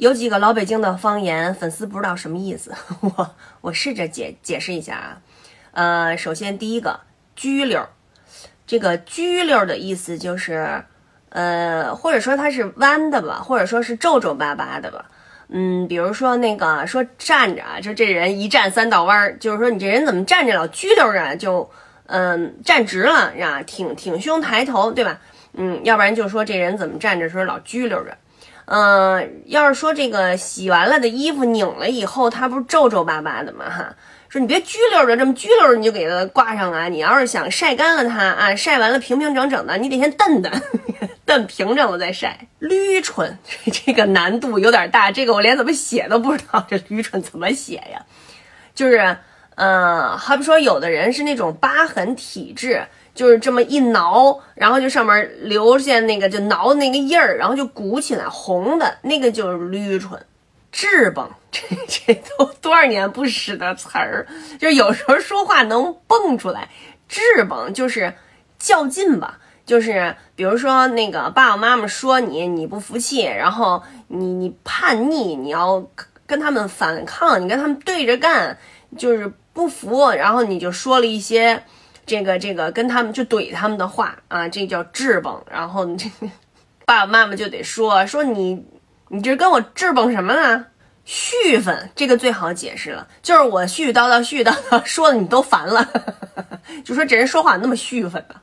有几个老北京的方言，粉丝不知道什么意思，我我试着解解释一下啊。呃，首先第一个“拘溜”，这个“拘溜”的意思就是，呃，或者说它是弯的吧，或者说是皱皱巴巴的吧。嗯，比如说那个说站着啊，就这人一站三道弯，就是说你这人怎么站着老拘溜着，就嗯站直了呀，挺挺胸抬头，对吧？嗯，要不然就说这人怎么站着时候老拘溜着。嗯，要是说这个洗完了的衣服拧了以后，它不是皱皱巴巴的吗？哈，说你别拘溜着，这么拘溜着你就给它挂上啊。你要是想晒干了它啊，晒完了平平整整的，你得先蹬蹬，蹬平整了再晒。捋唇这个难度有点大，这个我连怎么写都不知道，这捋唇怎么写呀？就是，嗯，好比说有的人是那种疤痕体质。就是这么一挠，然后就上面留下那个就挠那个印儿，然后就鼓起来红的那个就是捋唇。质崩，这这都多少年不使的词儿，就是有时候说话能蹦出来。质崩就是较劲吧，就是比如说那个爸爸妈妈说你你不服气，然后你你叛逆，你要跟他们反抗，你跟他们对着干，就是不服，然后你就说了一些。这个这个跟他们就怼他们的话啊，这叫质崩。然后这爸爸妈妈就得说说你你这跟我质崩什么呢？絮愤，这个最好解释了，就是我絮絮叨叨絮絮叨叨说的你都烦了，就说这人说话那么絮愤啊。